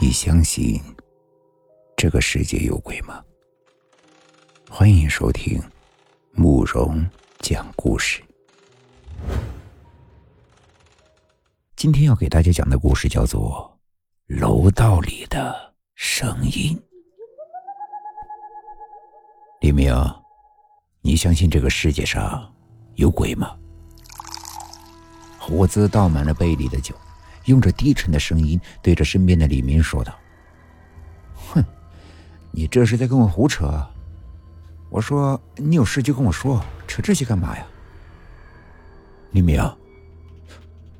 你相信这个世界有鬼吗？欢迎收听慕容讲故事。今天要给大家讲的故事叫做《楼道里的声音》。李明，你相信这个世界上有鬼吗？胡子倒满了杯里的酒。用着低沉的声音对着身边的李明说道：“哼，你这是在跟我胡扯？我说你有事就跟我说，扯这些干嘛呀？”李明，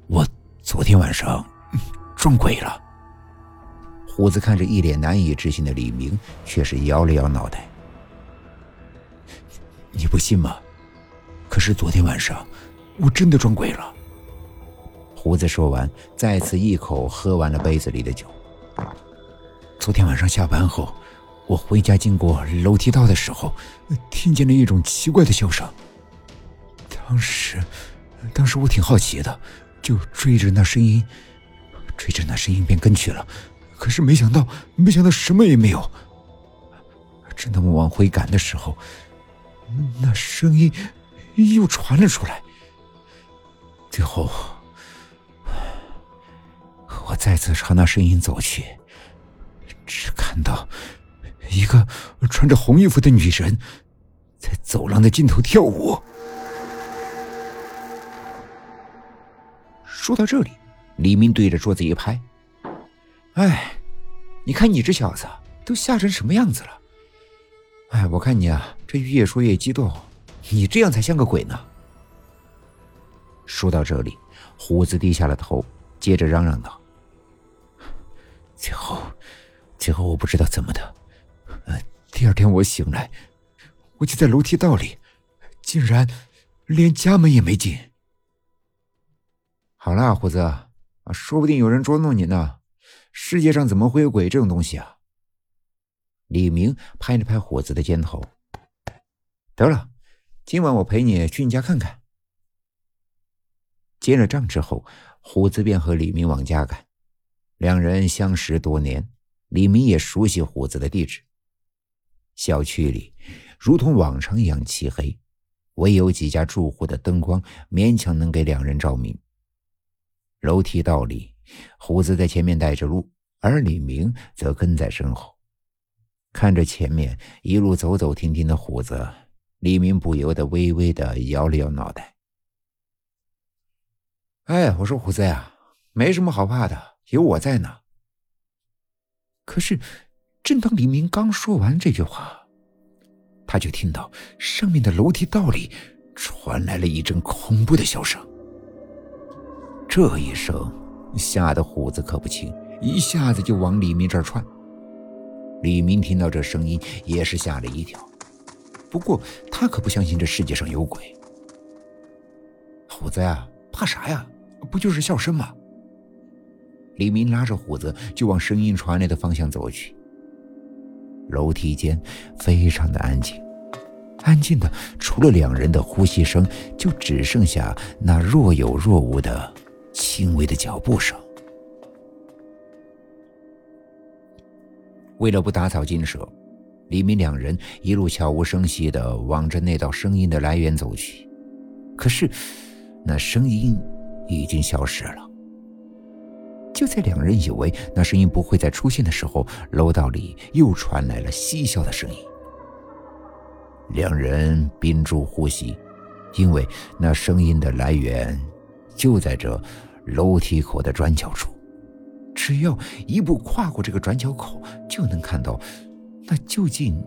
我昨天晚上撞鬼了。胡子看着一脸难以置信的李明，却是摇了摇脑袋：“你不信吗？可是昨天晚上我真的撞鬼了。”胡子说完，再次一口喝完了杯子里的酒。昨天晚上下班后，我回家经过楼梯道的时候，听见了一种奇怪的笑声。当时，当时我挺好奇的，就追着那声音，追着那声音便跟去了。可是没想到，没想到什么也没有。正当我往回赶的时候，那声音又传了出来。最后。再次朝那声音走去，只看到一个穿着红衣服的女人在走廊的尽头跳舞。说到这里，李明对着桌子一拍：“哎，你看你这小子都吓成什么样子了？哎，我看你啊，这越说越激动，你这样才像个鬼呢。”说到这里，胡子低下了头，接着嚷嚷道。最后，最后我不知道怎么的，呃，第二天我醒来，我就在楼梯道里，竟然连家门也没进。好了，胡子啊，说不定有人捉弄你呢。世界上怎么会有鬼这种东西啊？李明拍了拍虎子的肩头，得了，今晚我陪你去你家看看。结了账之后，虎子便和李明往家赶。两人相识多年，李明也熟悉虎子的地址。小区里如同往常一样漆黑，唯有几家住户的灯光勉强能给两人照明。楼梯道里，虎子在前面带着路，而李明则跟在身后。看着前面一路走走停停的虎子，李明不由得微微的摇了摇脑袋。哎，我说虎子呀，没什么好怕的。有我在呢。可是，正当李明刚说完这句话，他就听到上面的楼梯道里传来了一阵恐怖的笑声。这一声吓得虎子可不轻，一下子就往李明这儿窜。李明听到这声音也是吓了一跳，不过他可不相信这世界上有鬼。虎子呀，怕啥呀？不就是笑声吗？李明拉着虎子就往声音传来的方向走去。楼梯间非常的安静，安静的除了两人的呼吸声，就只剩下那若有若无的轻微的脚步声。为了不打草惊蛇，李明两人一路悄无声息的往着那道声音的来源走去。可是，那声音已经消失了。就在两人以为那声音不会再出现的时候，楼道里又传来了嬉笑的声音。两人屏住呼吸，因为那声音的来源就在这楼梯口的转角处。只要一步跨过这个转角口，就能看到那究竟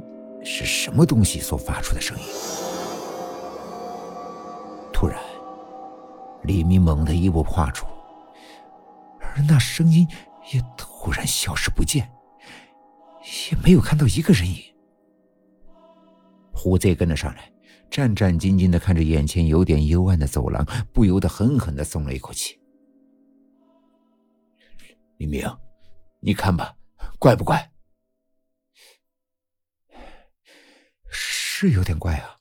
是什么东西所发出的声音。突然，李明猛地一步跨出。那声音也突然消失不见，也没有看到一个人影。胡子也跟了上来，战战兢兢的看着眼前有点幽暗的走廊，不由得狠狠的松了一口气。李明，你看吧，怪不怪？是有点怪啊。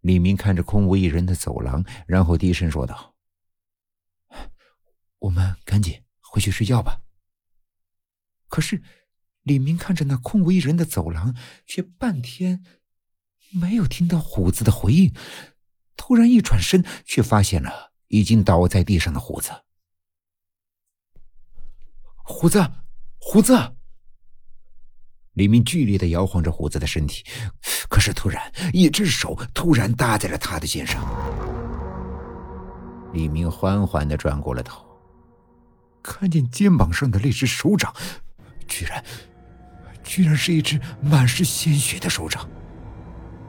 李明看着空无一人的走廊，然后低声说道。我们赶紧回去睡觉吧。可是李明看着那空无一人的走廊，却半天没有听到虎子的回应。突然一转身，却发现了已经倒在地上的虎子。虎子，虎子！李明剧烈的摇晃着虎子的身体，可是突然，一只手突然搭在了他的肩上。李明缓缓的转过了头，看见肩膀上的那只手掌，居然，居然是一只满是鲜血的手掌。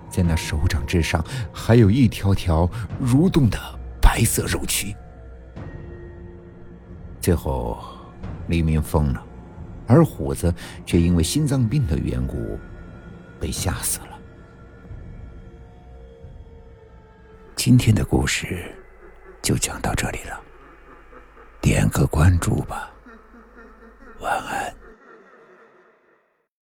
在那手掌之上，还有一条条蠕动的白色肉蛆。最后，黎明疯了。而虎子却因为心脏病的缘故，被吓死了。今天的故事就讲到这里了，点个关注吧。